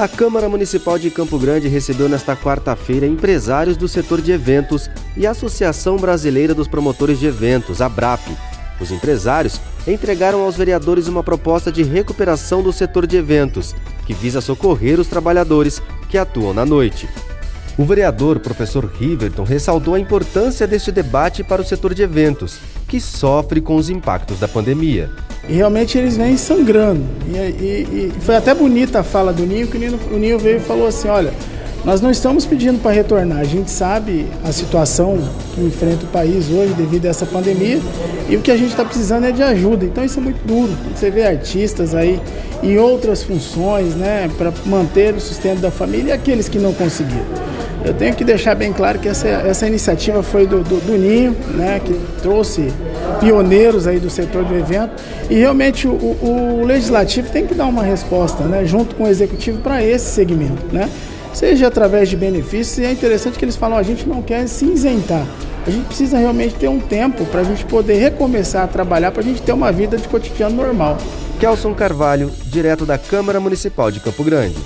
A Câmara Municipal de Campo Grande recebeu nesta quarta-feira empresários do setor de eventos e a Associação Brasileira dos Promotores de Eventos, a BRAP. Os empresários entregaram aos vereadores uma proposta de recuperação do setor de eventos, que visa socorrer os trabalhadores que atuam na noite. O vereador professor Riverton ressaltou a importância deste debate para o setor de eventos, que sofre com os impactos da pandemia. E realmente eles vêm sangrando. E, e, e foi até bonita a fala do Ninho, que o Ninho, o Ninho veio e falou assim: olha, nós não estamos pedindo para retornar, a gente sabe a situação que enfrenta o país hoje devido a essa pandemia e o que a gente está precisando é de ajuda. Então isso é muito duro. Você vê artistas aí em outras funções, né, para manter o sustento da família e aqueles que não conseguiram. Eu tenho que deixar bem claro que essa, essa iniciativa foi do, do, do Ninho, né, que trouxe pioneiros aí do setor do evento e realmente o, o, legislativo tem que dar uma resposta, né, junto com o executivo para esse segmento, né, seja através de benefícios e é interessante que eles falam a gente não quer se isentar, a gente precisa realmente ter um tempo para a gente poder recomeçar a trabalhar, para a gente ter uma vida de cotidiano normal. Kelson Carvalho, direto da Câmara Municipal de Campo Grande.